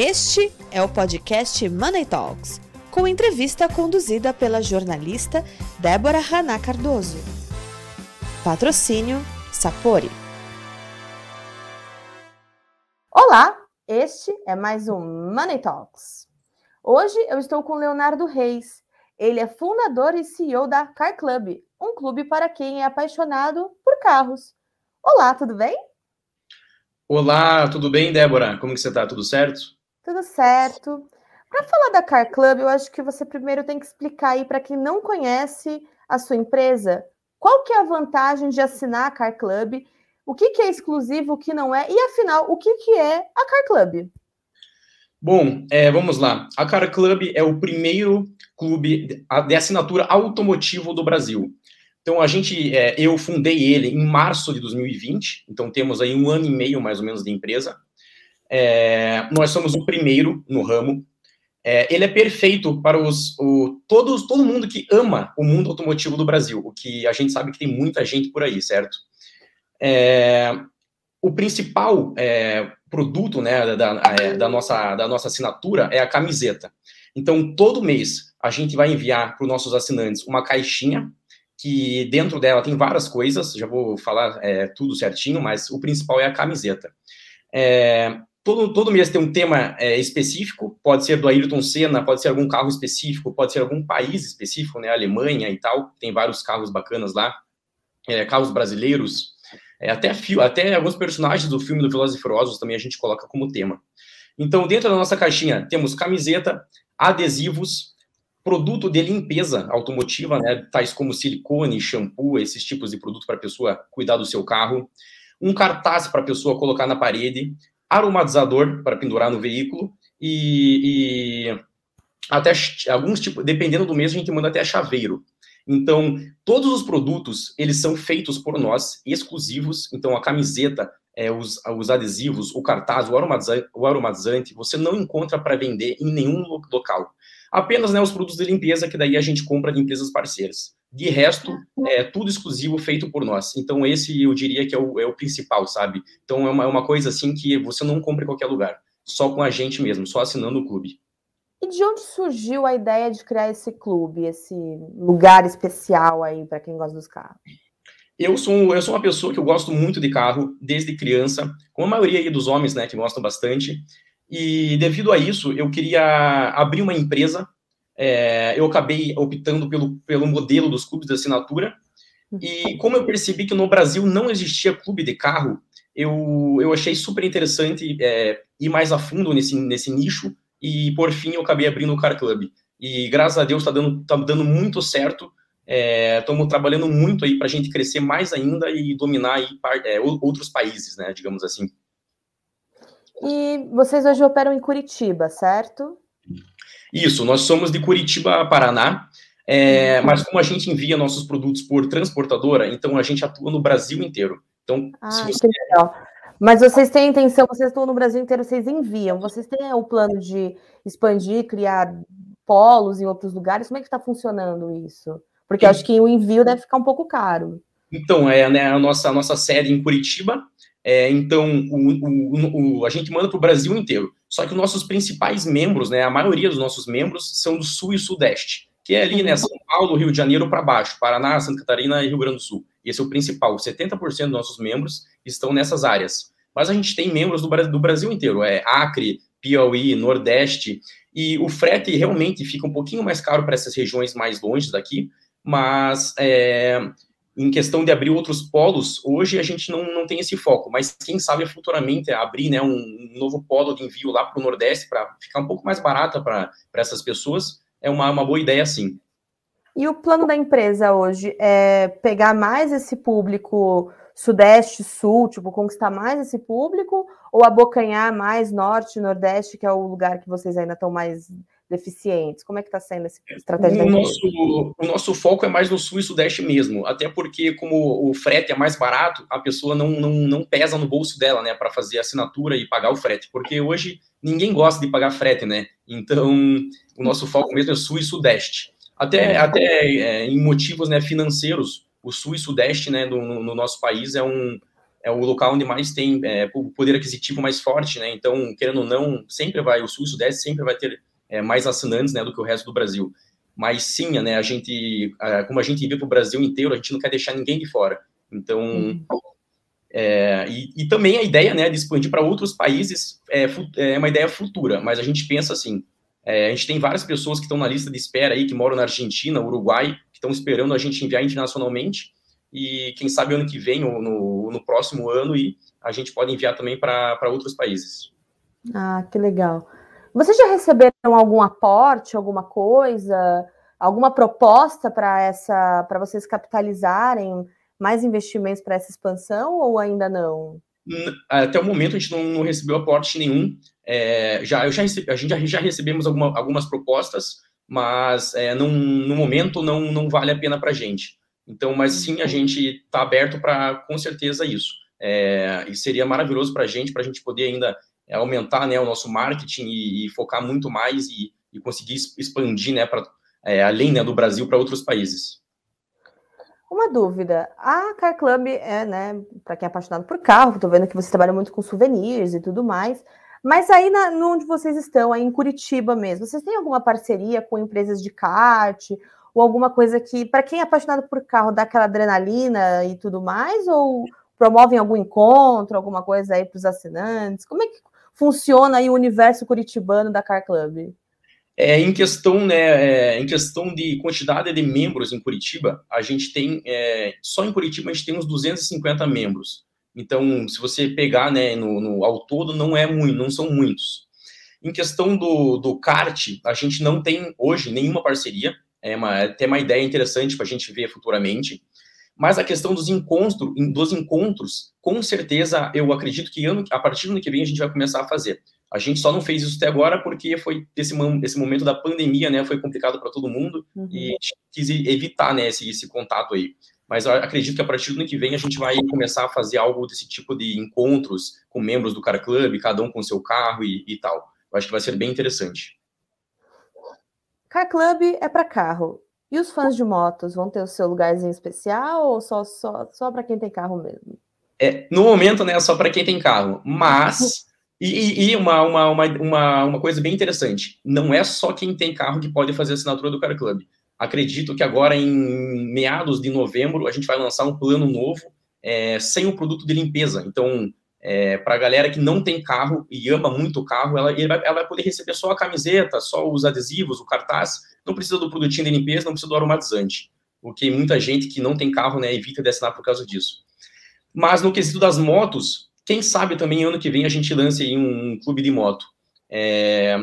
Este é o podcast Money Talks, com entrevista conduzida pela jornalista Débora Haná Cardoso. Patrocínio Sapori. Olá, este é mais um Money Talks. Hoje eu estou com Leonardo Reis. Ele é fundador e CEO da Car Club, um clube para quem é apaixonado por carros. Olá, tudo bem? Olá, tudo bem, Débora? Como que você está? Tudo certo? Tudo certo. Para falar da Car Club, eu acho que você primeiro tem que explicar aí para quem não conhece a sua empresa, qual que é a vantagem de assinar a Car Club, o que, que é exclusivo, o que não é, e afinal, o que, que é a Car Club? Bom, é, vamos lá. A Car Club é o primeiro clube de assinatura automotivo do Brasil. Então, a gente, é, eu fundei ele em março de 2020, então temos aí um ano e meio, mais ou menos, de empresa. É, nós somos o primeiro no ramo. É, ele é perfeito para os, o, todos, todo mundo que ama o mundo automotivo do Brasil, o que a gente sabe que tem muita gente por aí, certo? É, o principal é, produto né, da, é, da, nossa, da nossa assinatura é a camiseta. Então, todo mês, a gente vai enviar para os nossos assinantes uma caixinha que dentro dela tem várias coisas, já vou falar é, tudo certinho, mas o principal é a camiseta. É, todo, todo mês tem um tema é, específico, pode ser do Ayrton Senna, pode ser algum carro específico, pode ser algum país específico, né, Alemanha e tal, tem vários carros bacanas lá, é, carros brasileiros, é, até, até alguns personagens do filme do Velozes e Furiosos também a gente coloca como tema. Então, dentro da nossa caixinha, temos camiseta, adesivos, produto de limpeza automotiva, né, tais como silicone, shampoo, esses tipos de produto para a pessoa cuidar do seu carro, um cartaz para a pessoa colocar na parede, aromatizador para pendurar no veículo e, e até alguns tipos, dependendo do mês, a gente manda até chaveiro. Então, todos os produtos, eles são feitos por nós, exclusivos. Então, a camiseta, é, os, os adesivos, o cartaz, o aromatizante, o aromatizante, você não encontra para vender em nenhum local. Apenas né, os produtos de limpeza, que daí a gente compra de empresas parceiras. De resto, é tudo exclusivo feito por nós. Então, esse eu diria que é o, é o principal, sabe? Então, é uma, é uma coisa assim que você não compra em qualquer lugar. Só com a gente mesmo, só assinando o clube. E de onde surgiu a ideia de criar esse clube, esse lugar especial aí para quem gosta dos carros? Eu sou, eu sou uma pessoa que eu gosto muito de carro desde criança, como a maioria dos homens, né, que gostam bastante. E devido a isso, eu queria abrir uma empresa. É, eu acabei optando pelo, pelo modelo dos clubes de assinatura. E como eu percebi que no Brasil não existia clube de carro, eu, eu achei super interessante é, ir mais a fundo nesse, nesse nicho. E por fim, eu acabei abrindo o Car Club. E graças a Deus está dando, tá dando muito certo. Estamos é, trabalhando muito aí para a gente crescer mais ainda e dominar aí, é, outros países, né, digamos assim. E vocês hoje operam em Curitiba, certo? Isso, nós somos de Curitiba, Paraná, é, uhum. mas como a gente envia nossos produtos por transportadora, então a gente atua no Brasil inteiro. Então, ah, se você... legal. Mas vocês têm intenção, vocês estão no Brasil inteiro, vocês enviam, vocês têm o plano de expandir, criar polos em outros lugares? Como é que está funcionando isso? Porque eu acho que o envio deve ficar um pouco caro. Então, é né, a nossa, a nossa sede em Curitiba, é, então, o, o, o, a gente manda para o Brasil inteiro. Só que os nossos principais membros, né, a maioria dos nossos membros são do Sul e Sudeste, que é ali, né, São Paulo, Rio de Janeiro para baixo, Paraná, Santa Catarina e Rio Grande do Sul. Esse é o principal. 70% dos nossos membros estão nessas áreas. Mas a gente tem membros do, do Brasil inteiro, é Acre, Piauí, Nordeste, e o frete realmente fica um pouquinho mais caro para essas regiões mais longe daqui, mas é, em questão de abrir outros polos, hoje a gente não, não tem esse foco, mas quem sabe futuramente abrir né, um novo polo de envio lá para o Nordeste para ficar um pouco mais barata para essas pessoas, é uma, uma boa ideia sim. E o plano da empresa hoje é pegar mais esse público Sudeste, Sul, tipo, conquistar mais esse público, ou abocanhar mais Norte, Nordeste, que é o lugar que vocês ainda estão mais deficientes? Como é que está sendo essa estratégia? O nosso, o nosso foco é mais no sul e sudeste mesmo, até porque como o frete é mais barato, a pessoa não, não, não pesa no bolso dela, né, para fazer a assinatura e pagar o frete, porque hoje ninguém gosta de pagar frete, né? Então, o nosso foco mesmo é sul e sudeste. Até, até é, em motivos né, financeiros, o sul e sudeste né, no, no nosso país é um, é é o local onde mais tem é, o poder aquisitivo mais forte, né? Então, querendo ou não, sempre vai, o Sul e o Sudeste sempre vai ter é, mais assinantes, né, do que o resto do Brasil. Mas sim, né, a gente, como a gente vive para o Brasil inteiro, a gente não quer deixar ninguém de fora. Então, é, e, e, também a ideia, né, de expandir para outros países é, é, uma ideia futura, mas a gente pensa assim, é, a gente tem várias pessoas que estão na lista de espera aí, que moram na Argentina, Uruguai, que estão esperando a gente enviar internacionalmente, e quem sabe ano que vem ou no, no próximo ano e a gente pode enviar também para outros países. Ah, que legal. Vocês já receberam algum aporte, alguma coisa, alguma proposta para essa, para vocês capitalizarem mais investimentos para essa expansão ou ainda não? Até o momento a gente não, não recebeu aporte nenhum. É, já, eu já recebi, a gente já, já recebemos alguma, algumas propostas, mas é, no momento não, não vale a pena para a gente. Então, mas sim, a gente está aberto para, com certeza, isso. É, e seria maravilhoso para a gente, para a gente poder ainda é, aumentar né, o nosso marketing e, e focar muito mais e, e conseguir expandir né, para é, além né, do Brasil para outros países. Uma dúvida, a Car Club é, né, para quem é apaixonado por carro, estou vendo que você trabalha muito com souvenirs e tudo mais, mas aí na, onde vocês estão, aí em Curitiba mesmo, vocês têm alguma parceria com empresas de kart ou alguma coisa que, para quem é apaixonado por carro, dá aquela adrenalina e tudo mais? Ou promovem algum encontro, alguma coisa aí para os assinantes? Como é que funciona aí o universo curitibano da Car Club? É, em questão, né, é, em questão de quantidade de membros em Curitiba, a gente tem, é, só em Curitiba a gente tem uns 250 membros. Então, se você pegar, né, no, no, ao todo, não é muito, não são muitos. Em questão do, do kart, a gente não tem hoje nenhuma parceria, é uma, tem uma ideia interessante para a gente ver futuramente. Mas a questão dos encontros, dos encontros, com certeza, eu acredito que ano, a partir do ano que vem a gente vai começar a fazer. A gente só não fez isso até agora porque foi esse, esse momento da pandemia, né? Foi complicado para todo mundo uhum. e a gente quis evitar, né, esse, esse contato aí. Mas eu acredito que a partir do ano que vem a gente vai começar a fazer algo desse tipo de encontros com membros do Car Club, cada um com seu carro e, e tal. Eu acho que vai ser bem interessante. Car Club é para carro. E os fãs de motos vão ter o seu lugarzinho especial ou só, só, só para quem tem carro mesmo? É, no momento, né, só para quem tem carro. Mas, e, e, uma, uma, uma, uma, coisa bem interessante: não é só quem tem carro que pode fazer assinatura do Car Club. Acredito que agora, em meados de novembro, a gente vai lançar um plano novo é, sem o produto de limpeza. Então, é, para a galera que não tem carro e ama muito o carro, ela, ela vai poder receber só a camiseta, só os adesivos, o cartaz, não precisa do produtinho de limpeza, não precisa do aromatizante, porque muita gente que não tem carro né, evita de assinar por causa disso. Mas no quesito das motos, quem sabe também ano que vem a gente lance aí um, um clube de moto. É,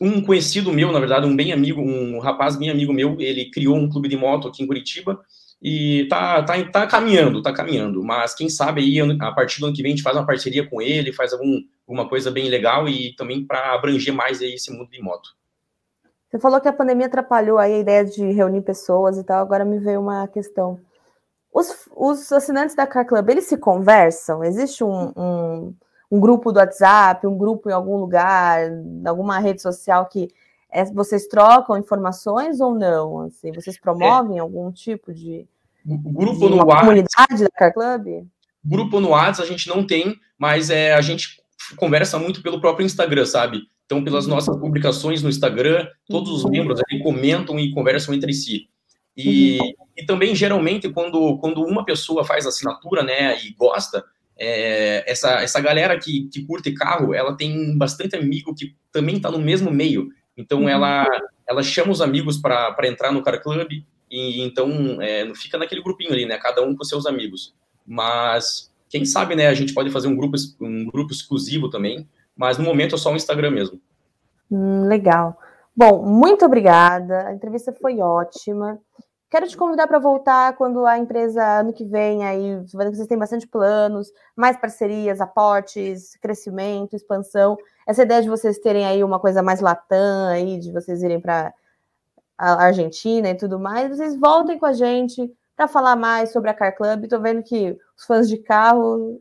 um conhecido meu, na verdade, um bem amigo, um rapaz bem amigo meu, ele criou um clube de moto aqui em Curitiba, e tá, tá, tá caminhando, tá caminhando. Mas quem sabe aí, a partir do ano que vem, a gente faz uma parceria com ele, faz algum, alguma coisa bem legal e também para abranger mais aí esse mundo de moto. Você falou que a pandemia atrapalhou aí a ideia de reunir pessoas e tal, agora me veio uma questão. Os, os assinantes da Car Club, eles se conversam? Existe um, um, um grupo do WhatsApp, um grupo em algum lugar, alguma rede social que é, vocês trocam informações ou não? Assim, vocês promovem é. algum tipo de, grupo no WhatsApp. comunidade da Car Club? Grupo no WhatsApp a gente não tem, mas é, a gente conversa muito pelo próprio Instagram, sabe? Então, pelas nossas publicações no Instagram, todos os uhum. membros ali comentam e conversam entre si. E, uhum. e também, geralmente, quando, quando uma pessoa faz assinatura, né, e gosta, é, essa, essa galera que, que curte carro, ela tem bastante amigo que também está no mesmo meio. Então, uhum. ela, ela chama os amigos para entrar no Car Club, e então é, fica naquele grupinho ali, né? Cada um com seus amigos. Mas quem sabe, né? A gente pode fazer um grupo, um grupo exclusivo também. Mas no momento é só o Instagram mesmo. Hum, legal. Bom, muito obrigada. A entrevista foi ótima. Quero te convidar para voltar quando a empresa ano que vem aí, vocês têm bastante planos, mais parcerias, aportes, crescimento, expansão. Essa ideia de vocês terem aí uma coisa mais latã aí, de vocês irem para a Argentina e tudo mais, vocês voltem com a gente para falar mais sobre a Car Club. Estou vendo que os fãs de carro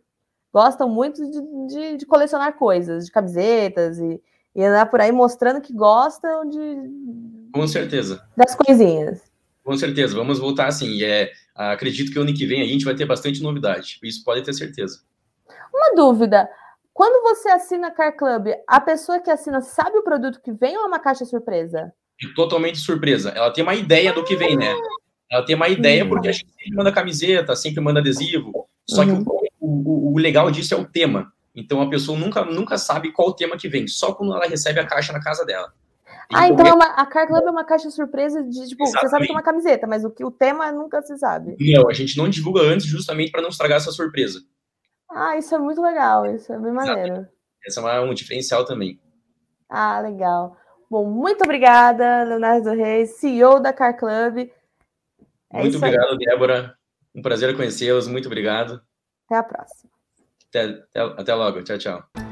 gostam muito de, de, de colecionar coisas, de camisetas e, e, andar por aí mostrando que gostam de. Com certeza. Das coisinhas. Com certeza, vamos voltar assim. É, acredito que ano que vem a gente vai ter bastante novidade. Isso pode ter certeza. Uma dúvida. Quando você assina Car Club, a pessoa que assina sabe o produto que vem ou é uma caixa surpresa? É totalmente surpresa. Ela tem uma ideia do que vem, né? Ela tem uma ideia porque a gente sempre manda camiseta, sempre manda adesivo. Só uhum. que o, o, o, legal disso é o tema. Então a pessoa nunca, nunca sabe qual o tema que vem, só quando ela recebe a caixa na casa dela. Ah, então é uma, a Car Club é uma caixa surpresa de, tipo, Exatamente. você sabe que é uma camiseta, mas o que o tema nunca se sabe. Não, a gente não divulga antes justamente para não estragar essa surpresa. Ah, isso é muito legal, isso é bem maneiro. Essa é um diferencial também. Ah, legal. Bom, muito obrigada, Leonardo Reis, CEO da Car Club. É muito obrigado, aí. Débora. Um prazer conhecê-los. Muito obrigado. Até a próxima. Até, até, até logo. Tchau, tchau.